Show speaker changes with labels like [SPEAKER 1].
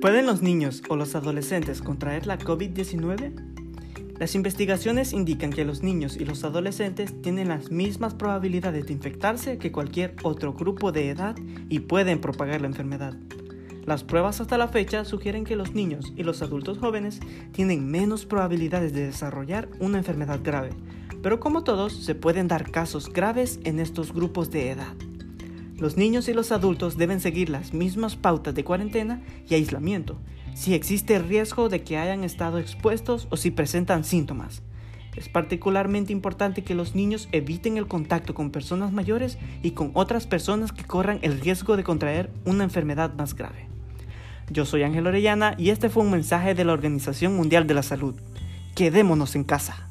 [SPEAKER 1] ¿Pueden los niños o los adolescentes contraer la COVID-19? Las investigaciones indican que los niños y los adolescentes tienen las mismas probabilidades de infectarse que cualquier otro grupo de edad y pueden propagar la enfermedad. Las pruebas hasta la fecha sugieren que los niños y los adultos jóvenes tienen menos probabilidades de desarrollar una enfermedad grave, pero como todos se pueden dar casos graves en estos grupos de edad. Los niños y los adultos deben seguir las mismas pautas de cuarentena y aislamiento, si existe riesgo de que hayan estado expuestos o si presentan síntomas. Es particularmente importante que los niños eviten el contacto con personas mayores y con otras personas que corran el riesgo de contraer una enfermedad más grave. Yo soy Ángel Orellana y este fue un mensaje de la Organización Mundial de la Salud. Quedémonos en casa.